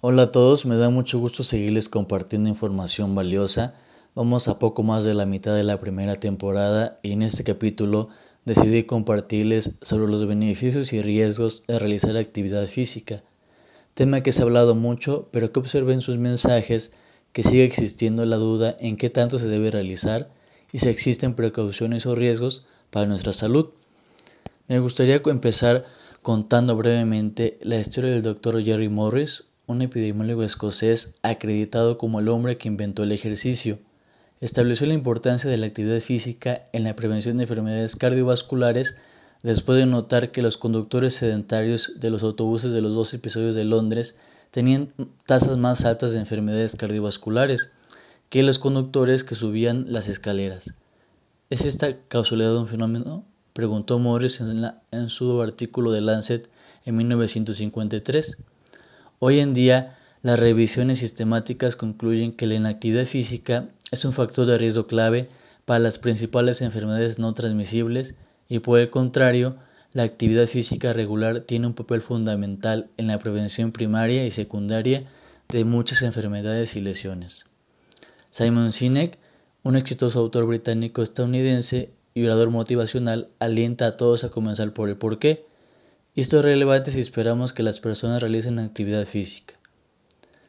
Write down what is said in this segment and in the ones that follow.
Hola a todos, me da mucho gusto seguirles compartiendo información valiosa. Vamos a poco más de la mitad de la primera temporada y en este capítulo decidí compartirles sobre los beneficios y riesgos de realizar actividad física. Tema que se ha hablado mucho, pero que observen sus mensajes que sigue existiendo la duda en qué tanto se debe realizar y si existen precauciones o riesgos para nuestra salud. Me gustaría empezar contando brevemente la historia del Dr. Jerry Morris, un epidemiólogo escocés acreditado como el hombre que inventó el ejercicio. Estableció la importancia de la actividad física en la prevención de enfermedades cardiovasculares después de notar que los conductores sedentarios de los autobuses de los dos episodios de Londres tenían tasas más altas de enfermedades cardiovasculares que los conductores que subían las escaleras. ¿Es esta causalidad un fenómeno? preguntó Morris en, su artículo de Lancet en 1953. Hoy en día, las revisiones sistemáticas concluyen que la inactividad física es un factor de riesgo clave para las principales enfermedades no transmisibles y por el contrario, la actividad física regular tiene un papel fundamental en la prevención primaria y secundaria de muchas enfermedades y lesiones. Simon Sinek, un exitoso autor británico estadounidense, y orador motivacional alienta a todos a comenzar por el por qué. Esto es relevante si esperamos que las personas realicen actividad física.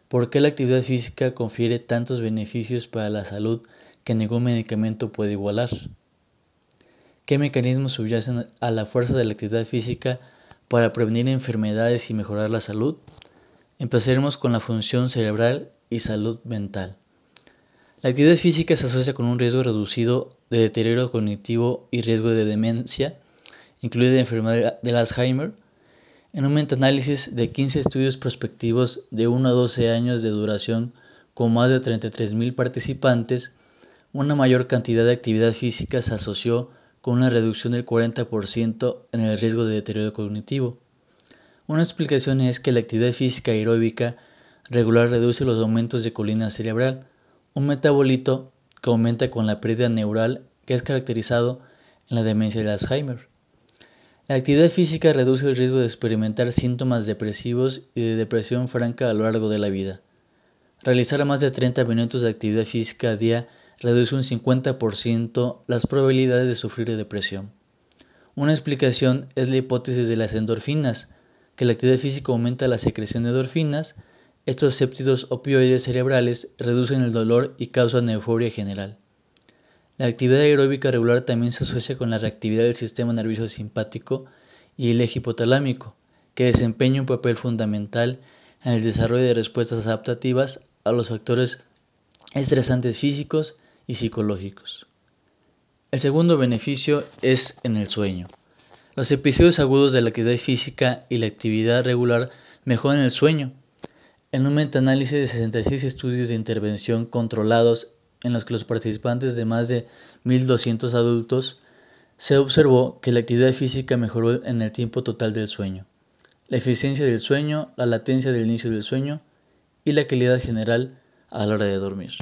¿Por qué la actividad física confiere tantos beneficios para la salud que ningún medicamento puede igualar? ¿Qué mecanismos subyacen a la fuerza de la actividad física para prevenir enfermedades y mejorar la salud? Empezaremos con la función cerebral y salud mental. La actividad física se asocia con un riesgo reducido de deterioro cognitivo y riesgo de demencia, incluida la enfermedad del Alzheimer, en un metaanálisis de 15 estudios prospectivos de 1 a 12 años de duración con más de 33.000 participantes, una mayor cantidad de actividad física se asoció con una reducción del 40% en el riesgo de deterioro cognitivo. Una explicación es que la actividad física aeróbica regular reduce los aumentos de colina cerebral, un metabolito que aumenta con la pérdida neural que es caracterizado en la demencia de Alzheimer. La actividad física reduce el riesgo de experimentar síntomas depresivos y de depresión franca a lo largo de la vida. Realizar más de 30 minutos de actividad física a día reduce un 50% las probabilidades de sufrir depresión. Una explicación es la hipótesis de las endorfinas, que la actividad física aumenta la secreción de endorfinas, estos séptidos opioides cerebrales reducen el dolor y causan euforia general. La actividad aeróbica regular también se asocia con la reactividad del sistema nervioso simpático y el eje hipotalámico, que desempeña un papel fundamental en el desarrollo de respuestas adaptativas a los factores estresantes físicos y psicológicos. El segundo beneficio es en el sueño. Los episodios agudos de la actividad física y la actividad regular mejoran el sueño, en un metaanálisis de 66 estudios de intervención controlados en los que los participantes de más de 1.200 adultos se observó que la actividad física mejoró en el tiempo total del sueño, la eficiencia del sueño, la latencia del inicio del sueño y la calidad general a la hora de dormir.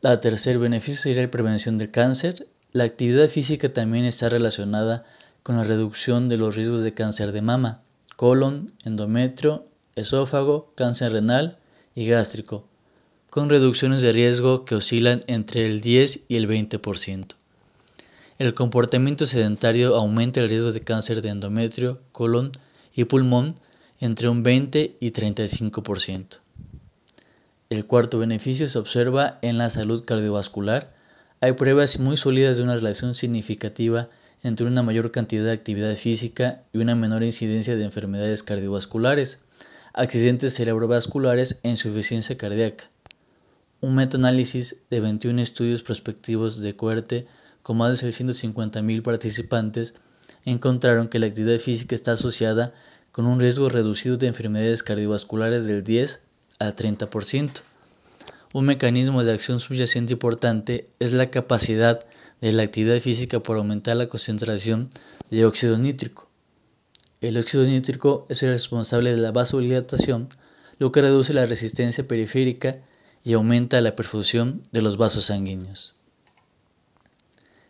La tercer beneficio sería la prevención del cáncer. La actividad física también está relacionada con la reducción de los riesgos de cáncer de mama, colon, endometrio esófago, cáncer renal y gástrico, con reducciones de riesgo que oscilan entre el 10 y el 20%. El comportamiento sedentario aumenta el riesgo de cáncer de endometrio, colon y pulmón entre un 20 y 35%. El cuarto beneficio se observa en la salud cardiovascular. Hay pruebas muy sólidas de una relación significativa entre una mayor cantidad de actividad física y una menor incidencia de enfermedades cardiovasculares accidentes cerebrovasculares e insuficiencia cardíaca. Un metaanálisis de 21 estudios prospectivos de cohorte con más de 650.000 participantes encontraron que la actividad física está asociada con un riesgo reducido de enfermedades cardiovasculares del 10 al 30%. Un mecanismo de acción subyacente importante es la capacidad de la actividad física por aumentar la concentración de óxido nítrico, el óxido nítrico es el responsable de la vasodilatación, lo que reduce la resistencia periférica y aumenta la perfusión de los vasos sanguíneos.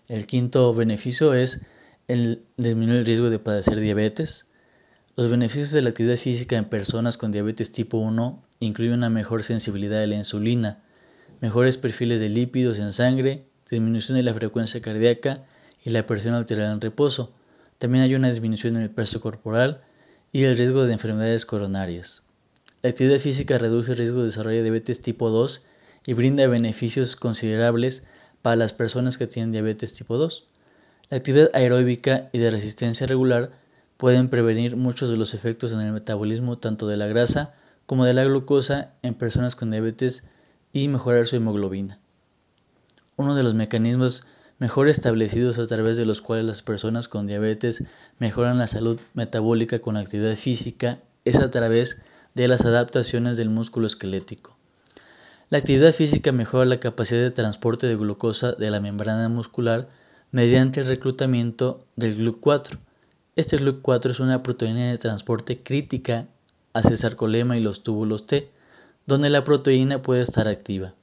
El quinto beneficio es el disminuir el riesgo de padecer diabetes. Los beneficios de la actividad física en personas con diabetes tipo 1 incluyen una mejor sensibilidad a la insulina, mejores perfiles de lípidos en sangre, disminución de la frecuencia cardíaca y la presión arterial en reposo. También hay una disminución en el peso corporal y el riesgo de enfermedades coronarias. La actividad física reduce el riesgo de desarrollar diabetes tipo 2 y brinda beneficios considerables para las personas que tienen diabetes tipo 2. La actividad aeróbica y de resistencia regular pueden prevenir muchos de los efectos en el metabolismo tanto de la grasa como de la glucosa en personas con diabetes y mejorar su hemoglobina. Uno de los mecanismos mejor establecidos a través de los cuales las personas con diabetes mejoran la salud metabólica con actividad física es a través de las adaptaciones del músculo esquelético. La actividad física mejora la capacidad de transporte de glucosa de la membrana muscular mediante el reclutamiento del GLUC4. Este GLUC4 es una proteína de transporte crítica hacia el sarcolema y los túbulos T, donde la proteína puede estar activa.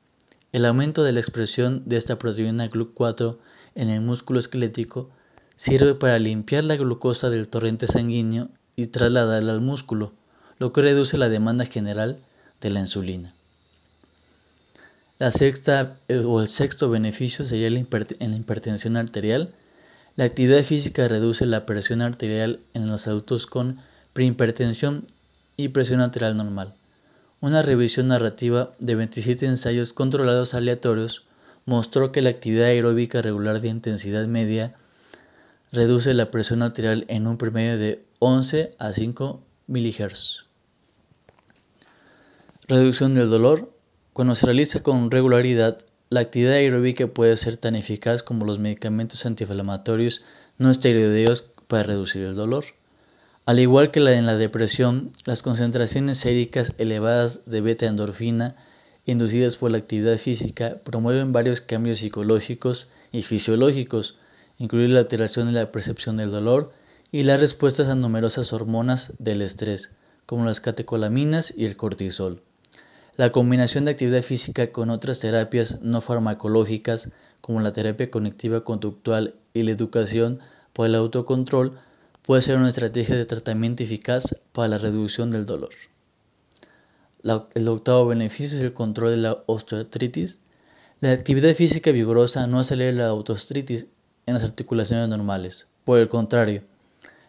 El aumento de la expresión de esta proteína GLUC4 en el músculo esquelético sirve para limpiar la glucosa del torrente sanguíneo y trasladarla al músculo, lo que reduce la demanda general de la insulina. La sexta eh, o el sexto beneficio sería la hipertensión arterial. La actividad física reduce la presión arterial en los adultos con prehipertensión y presión arterial normal. Una revisión narrativa de 27 ensayos controlados aleatorios mostró que la actividad aeróbica regular de intensidad media reduce la presión arterial en un promedio de 11 a 5 mHz. Reducción del dolor. Cuando se realiza con regularidad, la actividad aeróbica puede ser tan eficaz como los medicamentos antiinflamatorios no esteroideos para reducir el dolor. Al igual que en la depresión, las concentraciones séricas elevadas de beta-endorfina inducidas por la actividad física promueven varios cambios psicológicos y fisiológicos, incluido la alteración de la percepción del dolor y las respuestas a numerosas hormonas del estrés, como las catecolaminas y el cortisol. La combinación de actividad física con otras terapias no farmacológicas, como la terapia cognitiva conductual y la educación por el autocontrol, puede ser una estrategia de tratamiento eficaz para la reducción del dolor. el octavo beneficio es el control de la osteoartritis. La actividad física vigorosa no acelera la osteoartritis en las articulaciones normales. Por el contrario,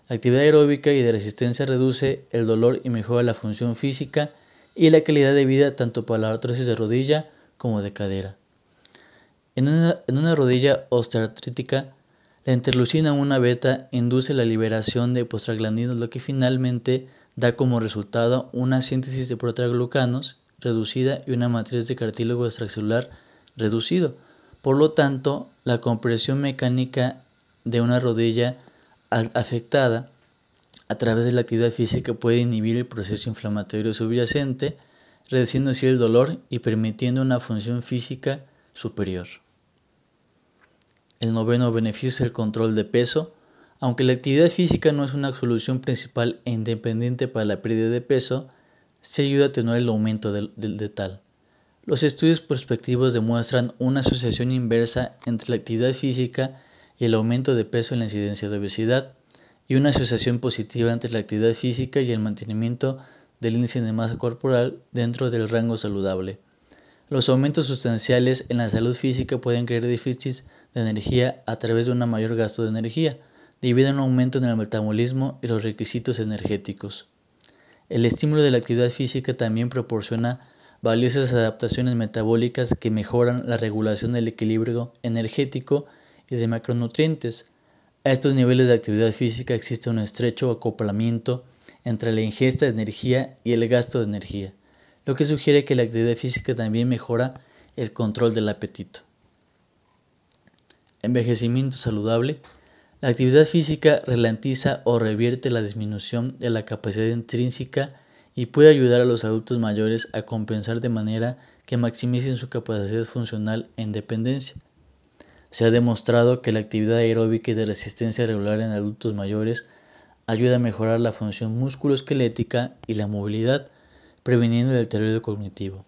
la actividad aeróbica y de resistencia reduce el dolor y mejora la función física y la calidad de vida tanto para la artrosis de rodilla como de cadera. En una, en una rodilla osteoartrítica, la interleucina 1 beta induce la liberación de prostaglandinos, lo que finalmente da como resultado una síntesis de proteaglucanos reducida y una matriz de cartílago extracelular reducido. Por lo tanto, la compresión mecánica de una rodilla afectada a través de la actividad física puede inhibir el proceso inflamatorio subyacente, reduciendo así el dolor y permitiendo una función física superior. El noveno beneficio es el control de peso. Aunque la actividad física no es una solución principal e independiente para la pérdida de peso, se ayuda a atenuar el aumento del, de tal. Los estudios prospectivos demuestran una asociación inversa entre la actividad física y el aumento de peso en la incidencia de obesidad, y una asociación positiva entre la actividad física y el mantenimiento del índice de masa corporal dentro del rango saludable. Los aumentos sustanciales en la salud física pueden crear déficits de energía a través de un mayor gasto de energía, debido a un aumento en el metabolismo y los requisitos energéticos. El estímulo de la actividad física también proporciona valiosas adaptaciones metabólicas que mejoran la regulación del equilibrio energético y de macronutrientes. A estos niveles de actividad física existe un estrecho acoplamiento entre la ingesta de energía y el gasto de energía lo que sugiere que la actividad física también mejora el control del apetito. Envejecimiento saludable. La actividad física ralentiza o revierte la disminución de la capacidad intrínseca y puede ayudar a los adultos mayores a compensar de manera que maximicen su capacidad funcional e independencia. Se ha demostrado que la actividad aeróbica y de resistencia regular en adultos mayores ayuda a mejorar la función musculoesquelética y la movilidad, previniendo el deterioro cognitivo.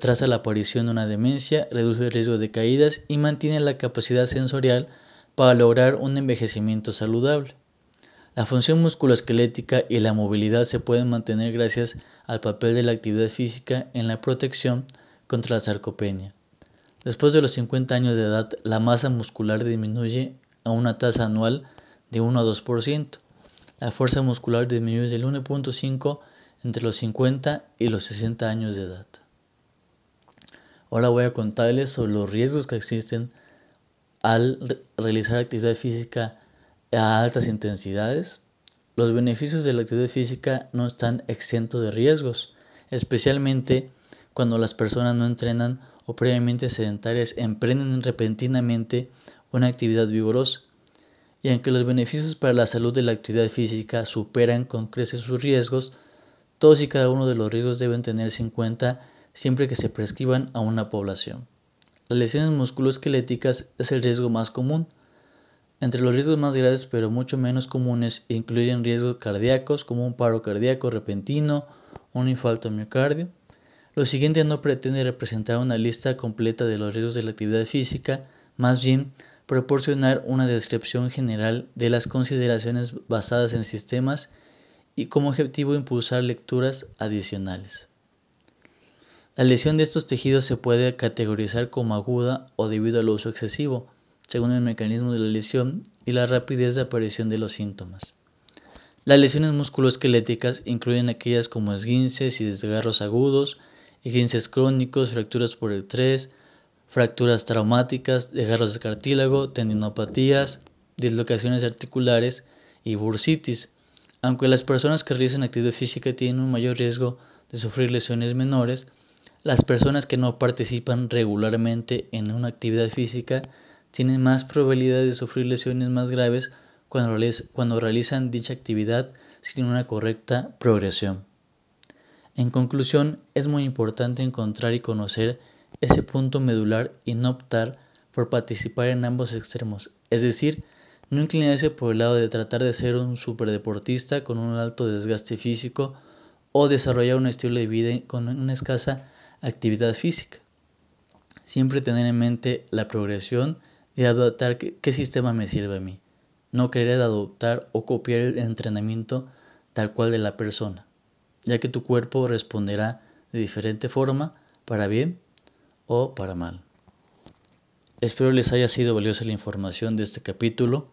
Traza la aparición de una demencia, reduce el riesgo de caídas y mantiene la capacidad sensorial para lograr un envejecimiento saludable. La función musculoesquelética y la movilidad se pueden mantener gracias al papel de la actividad física en la protección contra la sarcopenia. Después de los 50 años de edad, la masa muscular disminuye a una tasa anual de 1 a 2%. La fuerza muscular disminuye del 1.5 entre los 50 y los 60 años de edad. Ahora voy a contarles sobre los riesgos que existen al realizar actividad física a altas intensidades, los beneficios de la actividad física no están exentos de riesgos, especialmente cuando las personas no entrenan o previamente sedentarias emprenden repentinamente una actividad vigorosa. Y aunque los beneficios para la salud de la actividad física superan con creces sus riesgos, todos y cada uno de los riesgos deben tenerse en cuenta siempre que se prescriban a una población. Las lesiones musculoesqueléticas es el riesgo más común, entre los riesgos más graves pero mucho menos comunes incluyen riesgos cardíacos como un paro cardíaco repentino, un infarto miocardio. Lo siguiente no pretende representar una lista completa de los riesgos de la actividad física, más bien proporcionar una descripción general de las consideraciones basadas en sistemas y como objetivo impulsar lecturas adicionales. La lesión de estos tejidos se puede categorizar como aguda o debido al uso excesivo según el mecanismo de la lesión y la rapidez de aparición de los síntomas. Las lesiones musculoesqueléticas incluyen aquellas como esguinces y desgarros agudos, esguinces crónicos, fracturas por el estrés, fracturas traumáticas, desgarros de cartílago, tendinopatías, dislocaciones articulares y bursitis. Aunque las personas que realizan actividad física tienen un mayor riesgo de sufrir lesiones menores, las personas que no participan regularmente en una actividad física tienen más probabilidad de sufrir lesiones más graves cuando realizan dicha actividad sin una correcta progresión. En conclusión, es muy importante encontrar y conocer ese punto medular y no optar por participar en ambos extremos, es decir, no inclinarse por el lado de tratar de ser un superdeportista con un alto desgaste físico o desarrollar un estilo de vida con una escasa actividad física. Siempre tener en mente la progresión y adoptar qué, sistema me sirve a mí. No querer adoptar o copiar el entrenamiento tal cual de la persona, ya que tu cuerpo responderá de diferente forma, para bien o para mal. Espero les haya sido valiosa la información de este capítulo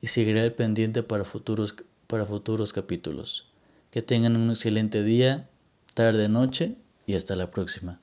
y seguiré al pendiente para futuros, para futuros capítulos. Que tengan un excelente día, tarde, noche y hasta la próxima.